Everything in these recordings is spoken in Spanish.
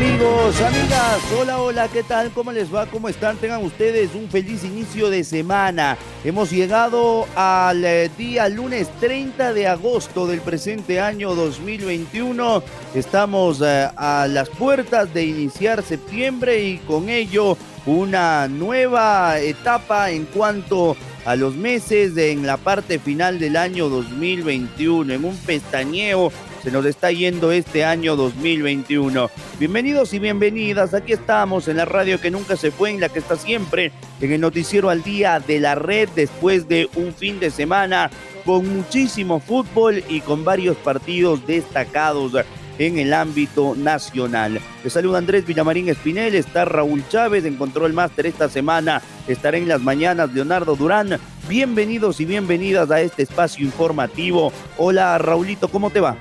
Amigos, amigas, hola, hola, ¿qué tal? ¿Cómo les va? ¿Cómo están? Tengan ustedes un feliz inicio de semana. Hemos llegado al eh, día lunes 30 de agosto del presente año 2021. Estamos eh, a las puertas de iniciar septiembre y con ello una nueva etapa en cuanto a los meses en la parte final del año 2021. En un pestañeo se nos está yendo este año 2021. Bienvenidos y bienvenidas, aquí estamos en la radio que nunca se fue, en la que está siempre, en el noticiero al día de la red después de un fin de semana con muchísimo fútbol y con varios partidos destacados en el ámbito nacional. Les saluda Andrés Villamarín Espinel, está Raúl Chávez en Control Master esta semana, estará en las mañanas Leonardo Durán. Bienvenidos y bienvenidas a este espacio informativo. Hola Raulito, ¿cómo te va?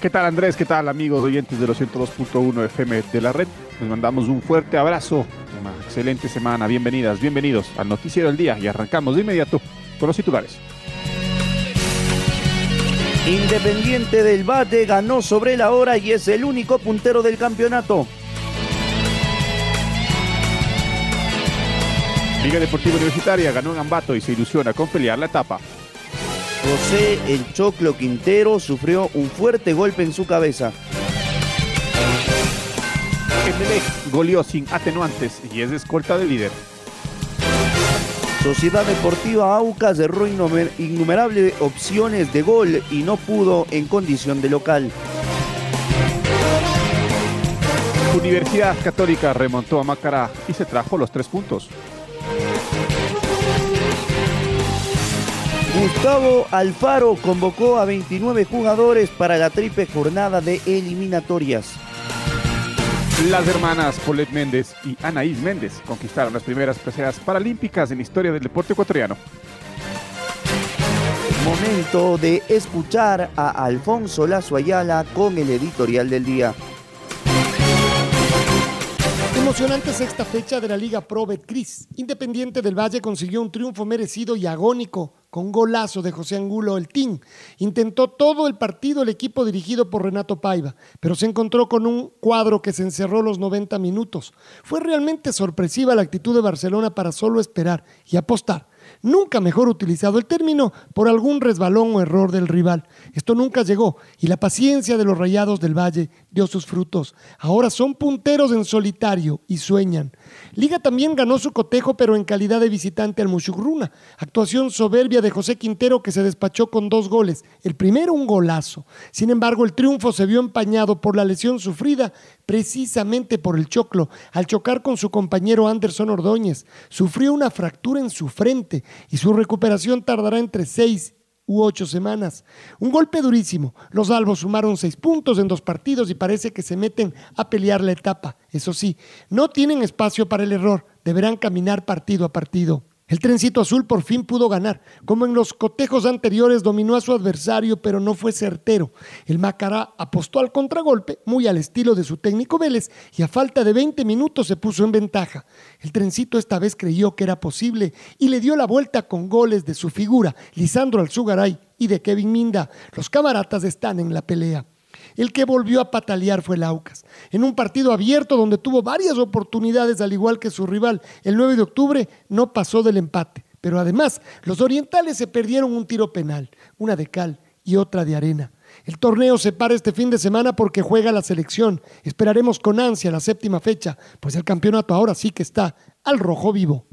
¿Qué tal Andrés? ¿Qué tal amigos oyentes de los 102.1 FM de la red? Les mandamos un fuerte abrazo, una excelente semana, bienvenidas, bienvenidos al Noticiero del Día y arrancamos de inmediato con los titulares. Independiente del Bate ganó sobre la hora y es el único puntero del campeonato. Liga Deportiva Universitaria ganó en Ambato y se ilusiona con pelear la etapa. José El Choclo Quintero sufrió un fuerte golpe en su cabeza. Emelec goleó sin atenuantes y es escolta de líder. Sociedad Deportiva Aucas cerró innumerables opciones de gol y no pudo en condición de local. Universidad Católica remontó a Macará y se trajo los tres puntos. Gustavo Alfaro convocó a 29 jugadores para la triple jornada de eliminatorias. Las hermanas Paulette Méndez y Anaís Méndez conquistaron las primeras preseas paralímpicas en la historia del deporte ecuatoriano. Momento de escuchar a Alfonso Lazo Ayala con el editorial del día. Emocionante sexta fecha de la Liga Pro Betcris. Independiente del Valle consiguió un triunfo merecido y agónico con golazo de José Angulo el Team. Intentó todo el partido el equipo dirigido por Renato Paiva, pero se encontró con un cuadro que se encerró los 90 minutos. Fue realmente sorpresiva la actitud de Barcelona para solo esperar y apostar nunca mejor utilizado el término, por algún resbalón o error del rival. Esto nunca llegó y la paciencia de los rayados del Valle dio sus frutos. Ahora son punteros en solitario y sueñan. Liga también ganó su cotejo, pero en calidad de visitante al Mushugruna. Actuación soberbia de José Quintero que se despachó con dos goles. El primero un golazo. Sin embargo, el triunfo se vio empañado por la lesión sufrida precisamente por el choclo al chocar con su compañero Anderson Ordóñez. Sufrió una fractura en su frente y su recuperación tardará entre seis u ocho semanas. Un golpe durísimo. Los albos sumaron seis puntos en dos partidos y parece que se meten a pelear la etapa. Eso sí, no tienen espacio para el error. Deberán caminar partido a partido. El trencito azul por fin pudo ganar. Como en los cotejos anteriores dominó a su adversario, pero no fue certero. El Macará apostó al contragolpe, muy al estilo de su técnico Vélez, y a falta de 20 minutos se puso en ventaja. El trencito esta vez creyó que era posible y le dio la vuelta con goles de su figura, Lisandro Alzugaray y de Kevin Minda. Los camaratas están en la pelea. El que volvió a patalear fue Laucas. En un partido abierto donde tuvo varias oportunidades, al igual que su rival, el 9 de octubre no pasó del empate. Pero además, los orientales se perdieron un tiro penal, una de cal y otra de arena. El torneo se para este fin de semana porque juega la selección. Esperaremos con ansia la séptima fecha, pues el campeonato ahora sí que está al rojo vivo.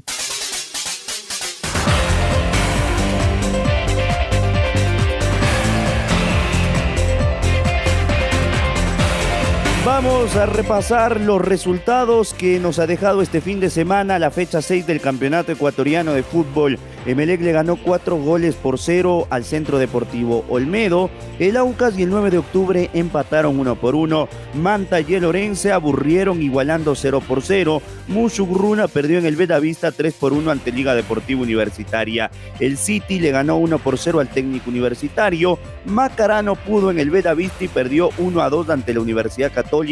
Vamos a repasar los resultados que nos ha dejado este fin de semana la fecha 6 del Campeonato Ecuatoriano de Fútbol. Emelec le ganó 4 goles por 0 al Centro Deportivo Olmedo. El Aucas y el 9 de octubre empataron 1 por 1. Manta y el Orense aburrieron igualando 0 por 0. Mushugruna perdió en el Bedavista 3 por 1 ante Liga Deportiva Universitaria. El City le ganó 1 por 0 al técnico universitario. Macarano pudo en el Bedavista y perdió 1 a 2 ante la Universidad Católica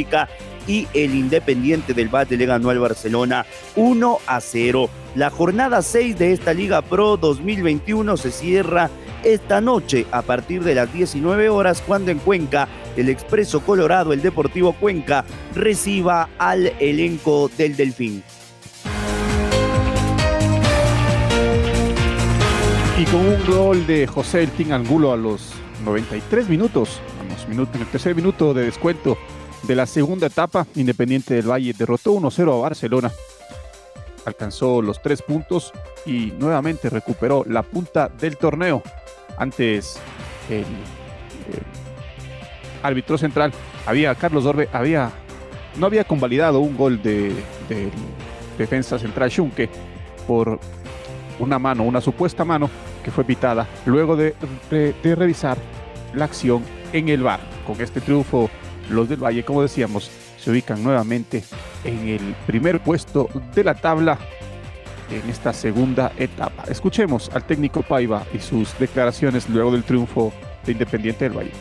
y el Independiente del Valle le ganó al Barcelona 1 a 0. La jornada 6 de esta Liga Pro 2021 se cierra esta noche a partir de las 19 horas cuando en Cuenca el Expreso Colorado, el Deportivo Cuenca, reciba al elenco del Delfín. Y con un gol de José El Angulo a los 93 minutos, vamos, minuto, en el tercer minuto de descuento, de la segunda etapa, Independiente del Valle derrotó 1-0 a Barcelona. Alcanzó los tres puntos y nuevamente recuperó la punta del torneo. Antes el, árbitro central había Carlos Orbe había no había convalidado un gol de, defensa central Schunke por una mano, una supuesta mano que fue pitada luego de, de revisar la acción en el bar. Con este triunfo los del Valle, como decíamos, se ubican nuevamente en el primer puesto de la tabla en esta segunda etapa. Escuchemos al técnico Paiva y sus declaraciones luego del triunfo de Independiente del Valle.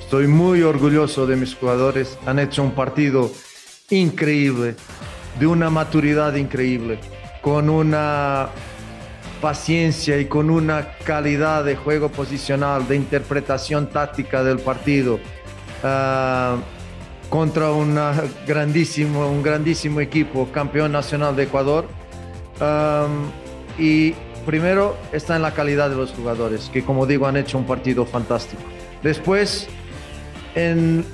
Estoy muy orgulloso de mis jugadores. Han hecho un partido increíble, de una maturidad increíble, con una paciencia y con una calidad de juego posicional, de interpretación táctica del partido, ah, contra una grandísimo, un grandísimo equipo, campeón nacional de Ecuador. y primero está en la calidad de los jugadores, que como digo han hecho un partido fantástico. Después, en,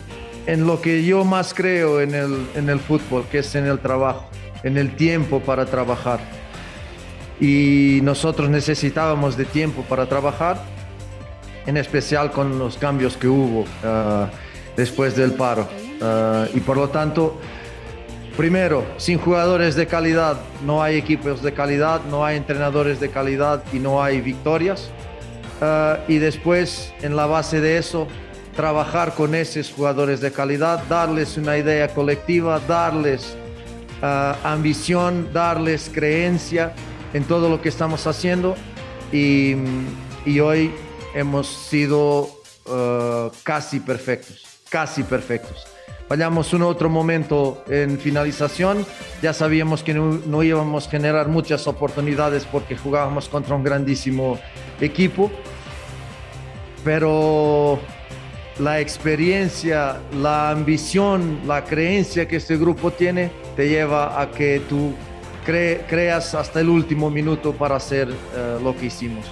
en lo que yo más creo en el, en el fútbol, que es en el trabajo, en el tiempo para trabajar y nosotros necesitábamos de tiempo para trabajar, en especial con los cambios que hubo ah, después del paro. Ah, y por lo tanto, primero, sin jugadores de calidad no hay equipos de calidad, no hay entrenadores de calidad y no hay victorias. Ah, y después, en la base de eso, trabajar con esos jugadores de calidad, darles una idea colectiva, darles ambición, darles creencia en todo lo que estamos haciendo y, hoy hemos sido uh, casi perfectos, casi perfectos. Vayamos un otro momento en finalización, ya sabíamos que no, no íbamos a generar muchas oportunidades porque jugábamos contra un grandísimo equipo, pero la experiencia, la ambición, la creencia que este grupo tiene te lleva a que tú creas hasta el último minuto para hacer eh, lo que hicimos.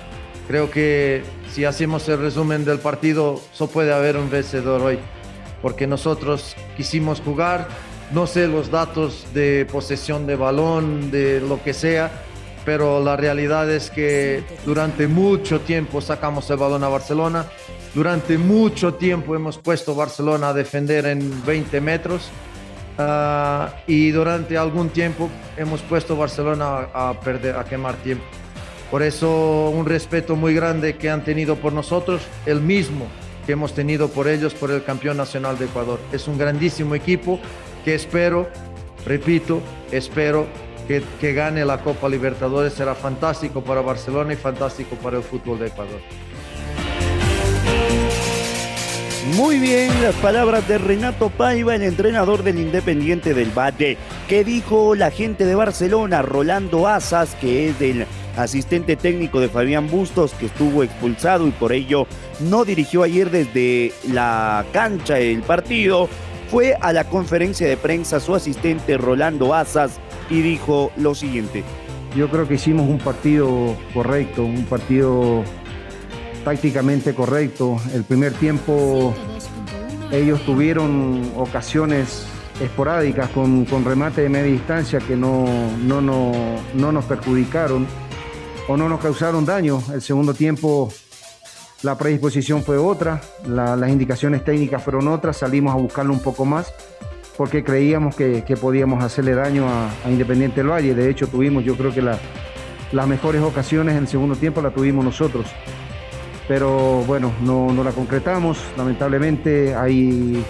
Creo que si hacemos el resumen del partido, solo puede haber un vencedor hoy, porque nosotros quisimos jugar, no sé los datos de posesión de balón, de lo que sea, pero la realidad es que durante mucho tiempo sacamos el balón a Barcelona, durante mucho tiempo hemos puesto Barcelona a defender en 20 metros Ah, y durante algún tiempo hemos puesto Barcelona a, perder, a quemar tiempo. Por eso un respeto muy grande que han tenido por nosotros, el mismo que hemos tenido por ellos, por el campeón nacional de Ecuador. Es un grandísimo equipo que espero, repito, espero que, que gane la Copa Libertadores. Será fantástico para Barcelona y fantástico para el fútbol de Ecuador. Muy bien, las palabras de Renato Paiva, el entrenador del Independiente del Valle. ¿Qué dijo la gente de Barcelona? Rolando Asas, que es el asistente técnico de Fabián Bustos, que estuvo expulsado y por ello no dirigió ayer desde la cancha el partido. Fue a la conferencia de prensa su asistente Rolando Asas y dijo lo siguiente. Yo creo que hicimos un partido correcto, un partido tácticamente correcto. El primer tiempo ellos tuvieron ocasiones esporádicas con, con remate de media distancia que no, no, no, no nos perjudicaron o no nos causaron daño. El segundo tiempo la predisposición fue otra, la- las indicaciones técnicas fueron otras, salimos a buscarlo un poco más porque creíamos que, que podíamos hacerle daño a, Independiente del Valle. De hecho, tuvimos, yo creo que la- las mejores ocasiones en el segundo tiempo la tuvimos nosotros. Pero bueno, no, no la concretamos. Lamentablemente hay,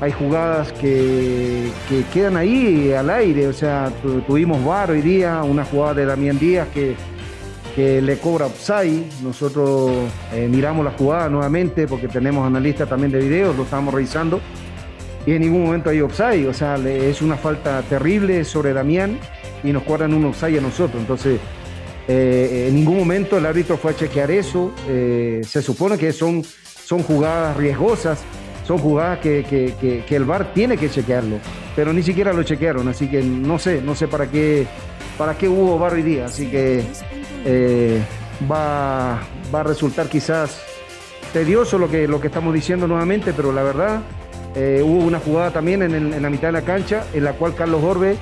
hay jugadas que, que quedan ahí al aire. O sea, tu- tuvimos VAR hoy día, una jugada de Damián Díaz que, que le cobra Upside. Nosotros eh, miramos la jugada nuevamente porque tenemos analistas también de videos, lo estamos revisando. Y en ningún momento hay offside, o sea, es una falta terrible sobre Damián y nos cobran un offside a nosotros. Entonces, eh, en ningún momento el árbitro fue a chequear eso. Eh, se supone que son, son jugadas riesgosas, son jugadas que, que- el VAR tiene que chequearlo, pero ni siquiera lo chequearon, así que no sé, no sé para qué, para qué hubo VAR hoy día, así que eh, va, va a resultar quizás tedioso lo que, lo que estamos diciendo nuevamente, pero la verdad eh, hubo una jugada también en, en la mitad de la cancha en la cual Carlos Orbe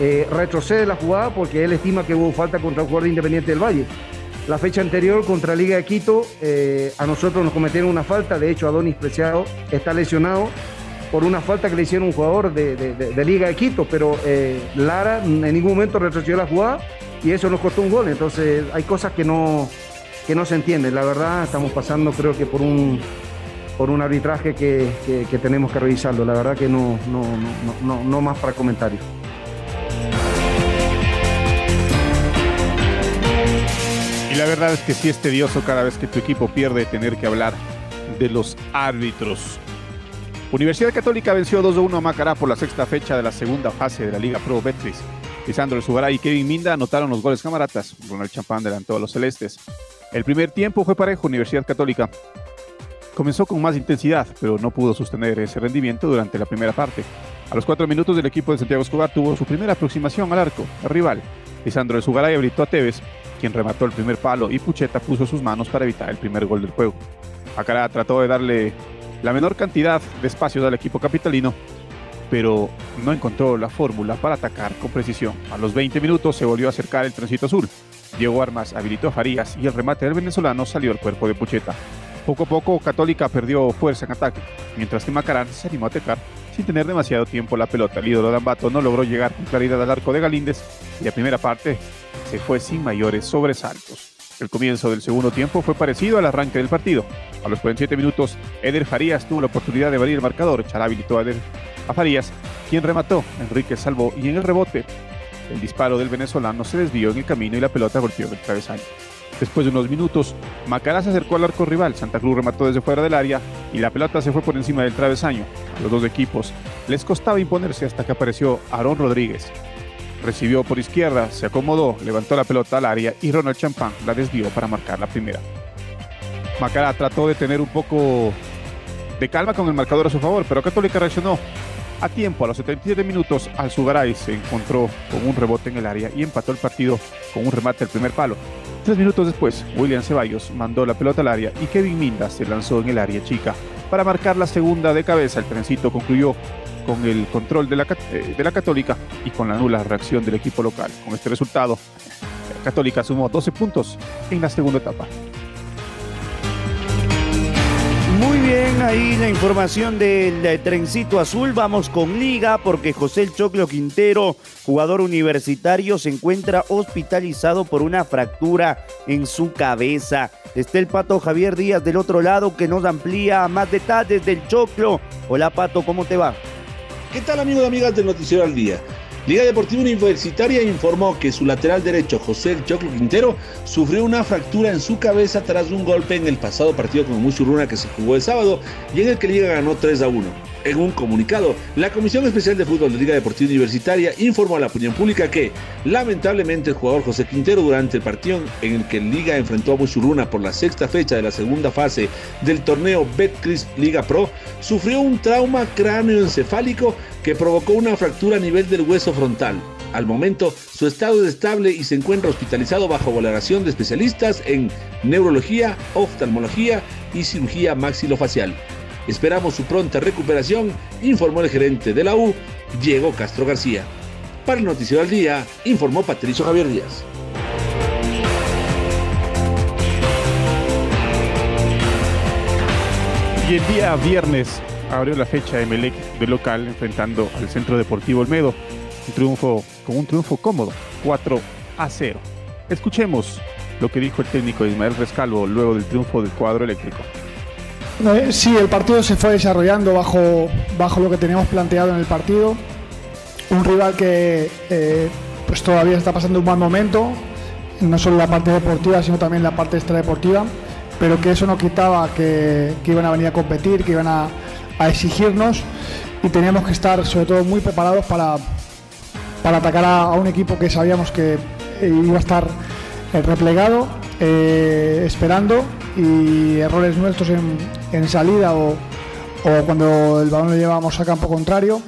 eh, retrocede la jugada porque él estima que hubo falta contra el jugador de Independiente del Valle. La fecha anterior contra Liga de Quito, eh, a nosotros nos cometieron una falta, de hecho Adonis Preciado está lesionado por una falta que le hicieron un jugador de, de- Liga de Quito, pero eh, Lara en ningún momento retrocedió la jugada y eso nos costó un gol, entonces hay cosas que no, que no se entienden, la verdad estamos pasando creo que por un, por un arbitraje que, que- que tenemos que revisarlo, la verdad que no, no, no, no- no más para comentarios. Y la verdad es que sí es tedioso cada vez que tu equipo pierde tener que hablar de los árbitros. Universidad Católica venció 2-1 a Macará por la sexta fecha de la segunda fase de la Liga Pro Betcris. Lisandro El Sugaray y Kevin Minda anotaron los goles camaratas. Ronald Champán adelantó a los celestes. El primer tiempo fue parejo Universidad Católica. Comenzó con más intensidad, pero no pudo sostener ese rendimiento durante la primera parte. A los cuatro minutos del equipo de Santiago Escobar tuvo su primera aproximación al arco, el rival. Lisandro El Sugaray habilitó a Tevez, quien remató el primer palo y Pucheta puso sus manos para evitar el primer gol del juego. Macará trató de darle la menor cantidad de espacios al equipo capitalino, pero no encontró la fórmula para atacar con precisión. A los 20 minutos se volvió a acercar el trencito azul. Diego Armas habilitó a Farías y el remate del venezolano salió al cuerpo de Pucheta. Poco a poco Católica perdió fuerza en ataque, mientras que Macarán se animó a atacar sin tener demasiado tiempo la pelota. El ídolo de Ambato no logró llegar con claridad al arco de Galíndez y la primera parte se fue sin mayores sobresaltos. El comienzo del segundo tiempo fue parecido al arranque del partido. A los 47 minutos, Eder Farías tuvo la oportunidad de abrir el marcador. Chará habilitó a Farías, quien remató. Enrique salvó y en el rebote, el disparo del venezolano se desvió en el camino y la pelota golpeó el travesaño. Después de unos minutos, Macará se acercó al arco rival. Santa Cruz remató desde fuera del área y la pelota se fue por encima del travesaño. A los dos equipos les costaba imponerse hasta que apareció Aarón Rodríguez. Recibió por izquierda, se acomodó, levantó la pelota al área y Ronald Champán la desvió para marcar la primera. Macará trató de tener un poco de calma con el marcador a su favor, pero Católica reaccionó a tiempo. A los 77 minutos, Alzugaray se encontró con un rebote en el área y empató el partido con un remate al primer palo. Tres minutos después, William Ceballos mandó la pelota al área y Kevin Minda se lanzó en el área chica para marcar la segunda de cabeza. El trencito concluyó con el control de la, eh, de la Católica y con la nula reacción del equipo local. Con este resultado, Católica sumó 12 puntos en la segunda etapa. Bien, ahí la información del eh, trencito azul. Vamos con Liga porque José El Choclo Quintero, jugador universitario, se encuentra hospitalizado por una fractura en su cabeza. Está el pato Javier Díaz del otro lado que nos amplía más detalles del Choclo. Hola Pato, ¿cómo te va? ¿Qué tal amigos y amigas del Noticiero al Día? Liga Deportiva Universitaria informó que su lateral derecho, José Choclo Quintero, sufrió una fractura en su cabeza tras un golpe en el pasado partido con Muchurruna que se jugó el sábado y en el que Liga ganó 3 a 1. En un comunicado, la Comisión Especial de Fútbol de Liga Deportiva Universitaria informó a la opinión pública que, lamentablemente, el jugador José Quintero durante el partido en el que Liga enfrentó a Muchurruna por la sexta fecha de la segunda fase del torneo Betcris Liga Pro, sufrió un trauma cráneoencefálico que provocó una fractura a nivel del hueso frontal. Al momento, su estado es estable y se encuentra hospitalizado bajo valoración de especialistas en neurología, oftalmología y cirugía maxilofacial. Esperamos su pronta recuperación, informó el gerente de la U, Diego Castro García. Para el Noticiero al Día, informó Patricio Javier Díaz. Y el día viernes abrió la fecha de Melec de local enfrentando al Centro Deportivo Olmedo. Un triunfo con un triunfo cómodo, 4 a 0. Escuchemos lo que dijo el técnico Ismael Rescalvo luego del triunfo del cuadro eléctrico. Eh, sí, el partido se fue desarrollando bajo, bajo lo que teníamos planteado en el partido. Un rival que eh, pues todavía está pasando un mal momento, no solo la parte deportiva, sino también la parte extradeportiva, pero que eso no quitaba que, que iban a venir a competir, que iban a, a exigirnos y teníamos que estar sobre todo muy preparados para, para atacar a, un equipo que sabíamos que eh, iba a estar eh, replegado, eh, esperando y errores nuestros en, en salida o, o cuando el balón lo llevábamos a campo contrario.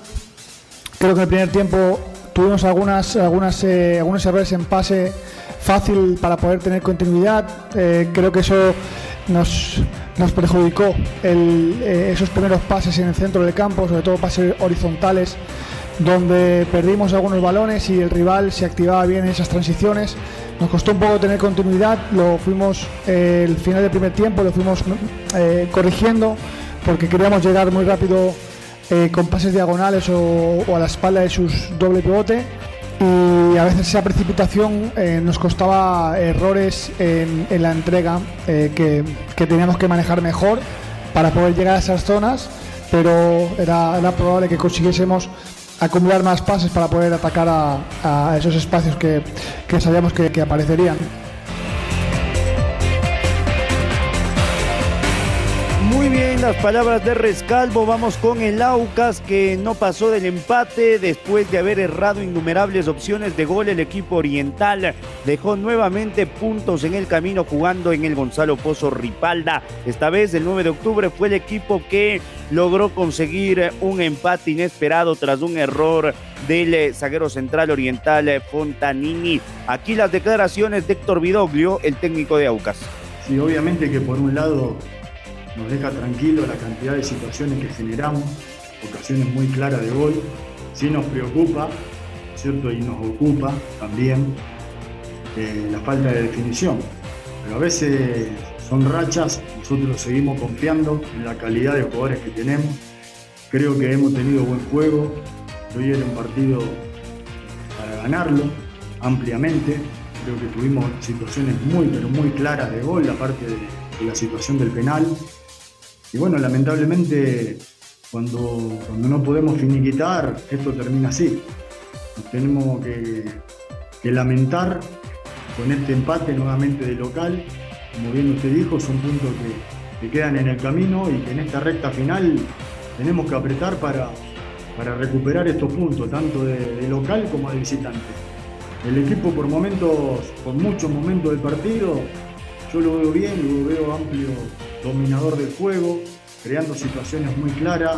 Creo que en el primer tiempo tuvimos algunas, algunas, eh, algunos errores en pase fácil para poder tener continuidad. Creo que eso nos, nos perjudicó eh, esos primeros pases en el centro del campo, sobre todo pases horizontales, donde perdimos algunos balones y el rival se activaba bien en esas transiciones. Nos costó un poco tener continuidad, lo fuimos eh, el final del primer tiempo, lo fuimos eh, corrigiendo porque queríamos llegar muy rápido eh, con pases diagonales o, o a la espalda de sus doble pivote y a veces esa precipitación eh, nos costaba errores en, la entrega eh, que, que teníamos que manejar mejor para poder llegar a esas zonas, pero era, probable que consiguiésemos acumular más pases para poder atacar a, esos espacios que, que sabíamos que aparecerían. Muy bien, las palabras de Rescalvo. Vamos con el Aucas que no pasó del empate después de haber errado innumerables opciones de gol. El equipo oriental dejó nuevamente puntos en el camino jugando en el Gonzalo Pozo Ripalda. Esta vez, el 9 de octubre, fue el equipo que logró conseguir un empate inesperado tras un error del eh, zaguero central oriental eh, Fontanini. Aquí las declaraciones de Héctor Vidoglio, el técnico de Aucas. Sí, obviamente que por un lado nos deja tranquilo la cantidad de situaciones que generamos, ocasiones muy claras de gol, sí nos preocupa, ¿cierto? Y nos ocupa también eh, la falta de definición. Pero a veces son rachas, nosotros seguimos confiando en la calidad de jugadores que tenemos. Creo que hemos tenido buen juego, hoy era un partido para ganarlo ampliamente. Creo que tuvimos situaciones muy, pero muy claras de gol, aparte de la situación del penal. Y bueno, lamentablemente, cuando, cuando no podemos finiquitar, esto termina así. Nos tenemos que, lamentar con este empate nuevamente de local. Como bien usted dijo, son puntos que, que quedan en el camino y que en esta recta final tenemos que apretar para, para recuperar estos puntos, tanto de, de local como de visitante. El equipo por momentos, por muchos momentos del partido, yo lo veo bien, lo veo amplio, dominador del juego, creando situaciones muy claras,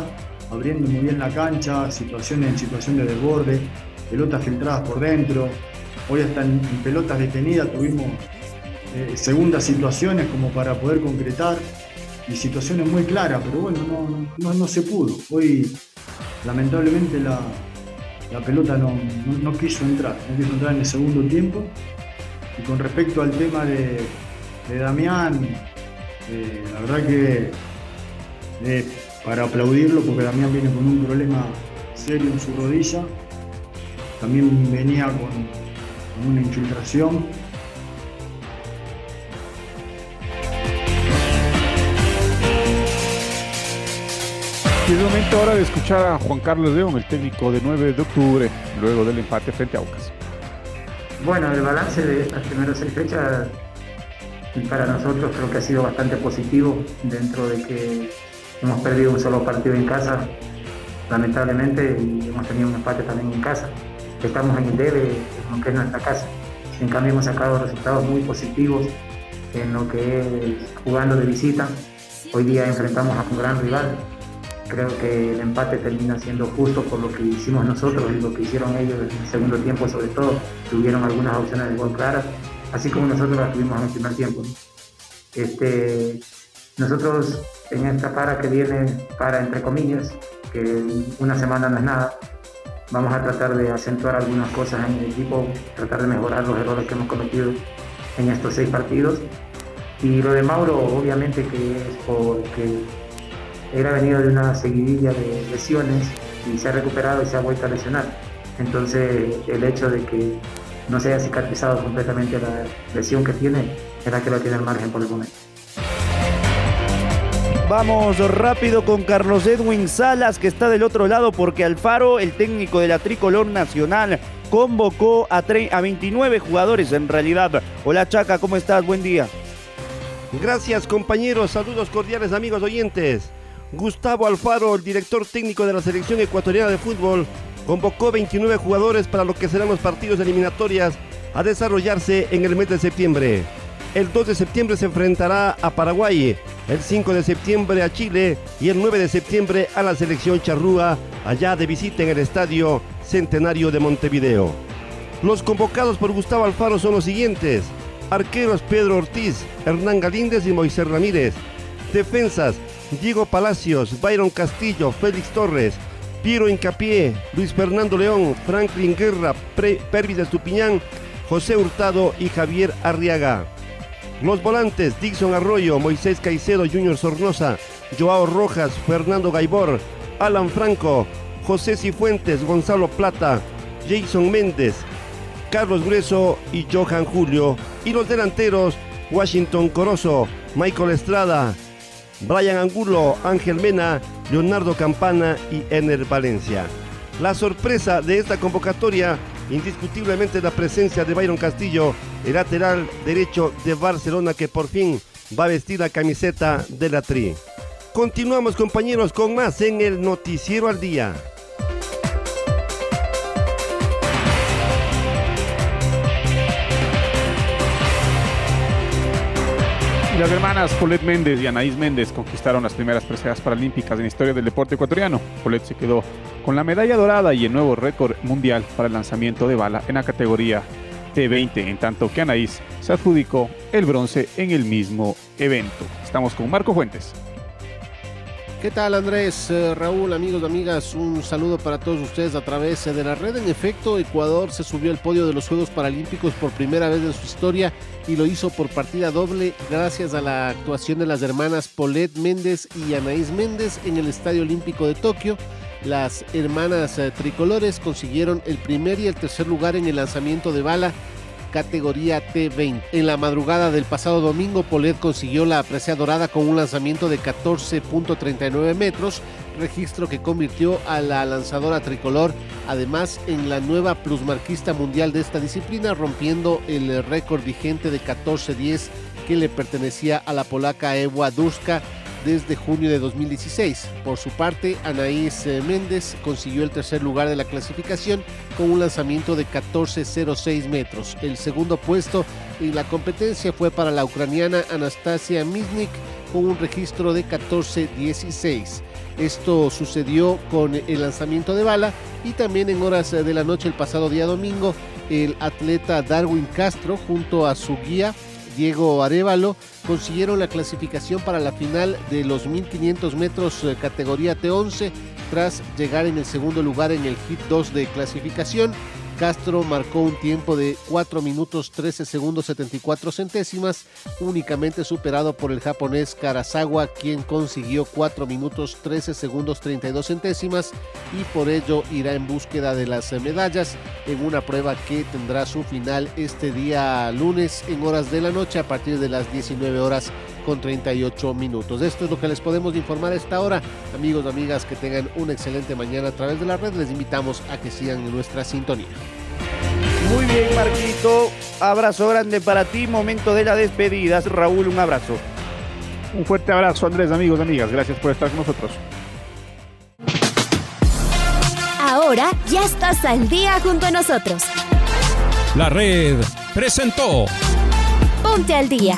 abriendo muy bien la cancha, situaciones en situación de desborde, pelotas filtradas por dentro. Hoy hasta en, pelotas detenidas tuvimos eh, segundas situaciones como para poder concretar y situaciones muy claras, pero bueno, no, no, no se pudo. Hoy lamentablemente la, la pelota no, no, no quiso entrar, no quiso entrar en el segundo tiempo. Y con respecto al tema de, de Damián, eh, la verdad que eh, para aplaudirlo, porque Damián viene con un problema serio en su rodilla, también venía con, con una infiltración. Y es momento ahora de escuchar a Juan Carlos León, el técnico de 9 de octubre, luego del empate frente a Aucas. Bueno, el balance de estas primeras seis fechas para nosotros creo que ha sido bastante positivo dentro de que hemos perdido un solo partido en casa, lamentablemente, y hemos tenido un empate también en casa. Estamos en el debe en lo que es nuestra casa. En cambio hemos sacado resultados muy positivos en lo que es jugando de visita. Hoy día enfrentamos a un gran rival Creo que el empate termina siendo justo por lo que hicimos nosotros y lo que hicieron ellos en el segundo tiempo, sobre todo. Tuvieron algunas opciones de gol claras, así como nosotros las tuvimos en el primer tiempo. Este, nosotros en esta para que viene, para entre comillas, que una semana no es nada, vamos a tratar de acentuar algunas cosas en el equipo, tratar de mejorar los errores que hemos cometido en estos seis partidos. Y lo de Mauro, obviamente que es porque ha venido de una seguidilla de lesiones y se ha recuperado y se ha vuelto a lesionar. Entonces, el hecho de que no se haya cicatrizado completamente la lesión que tiene, es la que lo tiene al margen por el momento. Vamos rápido con Carlos Edwin Salas, que está del otro lado, porque Alfaro, el técnico de la tricolor nacional, convocó a, a 29 jugadores en realidad. Hola Chaca, ¿cómo estás? Buen día. Gracias compañeros, saludos cordiales amigos oyentes. Gustavo Alfaro, el director técnico de la selección ecuatoriana de fútbol, convocó 29 jugadores para lo que serán los partidos eliminatorias a desarrollarse en el mes de septiembre. El 2 de septiembre se enfrentará a Paraguay, el 5 de septiembre a Chile y el 9 de septiembre a la selección charrúa allá de visita en el estadio Centenario de Montevideo. Los convocados por Gustavo Alfaro son los siguientes: arqueros Pedro Ortiz, Hernán Galíndez y Moisés Ramírez. Defensas Diego Palacios, Byron Castillo, Félix Torres, Piero Incapié, Luis Fernando León, Franklin Guerra, Pervis Estupiñán, José Hurtado y Javier Arriaga. Los volantes, Dixon Arroyo, Moisés Caicedo, Junior Sornosa, Joao Rojas, Fernando Gaibor, Alan Franco, José Cifuentes, Gonzalo Plata, Jason Méndez, Carlos Grueso y Johan Julio. Y los delanteros, Washington Corozo, Michael Estrada, Brian Angulo, Ángel Mena, Leonardo Campana y Ener Valencia. La sorpresa de esta convocatoria, indiscutiblemente la presencia de Byron Castillo, el lateral derecho de Barcelona que por fin va a vestir la camiseta de la Tri. Continuamos compañeros con más en el Noticiero al Día. Las hermanas Polet Méndez y Anaís Méndez conquistaron las primeras preseas paralímpicas en la historia del deporte ecuatoriano. Polet se quedó con la medalla dorada y el nuevo récord mundial para el lanzamiento de bala en la categoría T20, en tanto que Anaís se adjudicó el bronce en el mismo evento. Estamos con Marco Fuentes. ¿Qué tal Andrés, eh, Raúl, amigos, amigas? Un saludo para todos ustedes a través de la red. En efecto, Ecuador se subió al podio de los Juegos Paralímpicos por primera vez en su historia y lo hizo por partida doble gracias a la actuación de las hermanas Paulette Méndez y Anaís Méndez en el Estadio Olímpico de Tokio. Las hermanas eh, tricolores consiguieron el primer y el tercer lugar en el lanzamiento de bala categoría T20. En la madrugada del pasado domingo, Polet consiguió la presea dorada con un lanzamiento de 14.39 metros, registro que convirtió a la lanzadora tricolor además en la nueva plusmarquista mundial de esta disciplina, rompiendo el récord vigente de 14.10 que le pertenecía a la polaca Ewa Duska desde junio de 2016. Por su parte, Anaís eh, Méndez consiguió el tercer lugar de la clasificación con un lanzamiento de 14.06 metros. El segundo puesto en la competencia fue para la ucraniana Anastasia Misnik con un registro de 14.16. Esto sucedió con el lanzamiento de bala y también en horas de la noche el pasado día domingo el atleta Darwin Castro junto a su guía Diego Arevalo consiguieron la clasificación para la final de los 1500 metros eh, categoría T11 tras llegar en el segundo lugar en el hit 2 de clasificación Castro marcó un tiempo de 4 minutos 13 segundos 74 centésimas, únicamente superado por el japonés Karasawa, quien consiguió 4 minutos 13 segundos 32 centésimas y por ello irá en búsqueda de las medallas en una prueba que tendrá su final este día lunes en horas de la noche a partir de las 19 horas con 38 minutos. Esto es lo que les podemos informar a esta hora. Amigos, amigas, que tengan una excelente mañana a través de la red. Les invitamos a que sigan en nuestra sintonía. Muy bien, Marquito. Abrazo grande para ti. Momento de la despedida. Raúl, un abrazo. Un fuerte abrazo, Andrés, amigos, amigas. Gracias por estar con nosotros. Ahora ya estás al día junto a nosotros. La red presentó. Ponte al día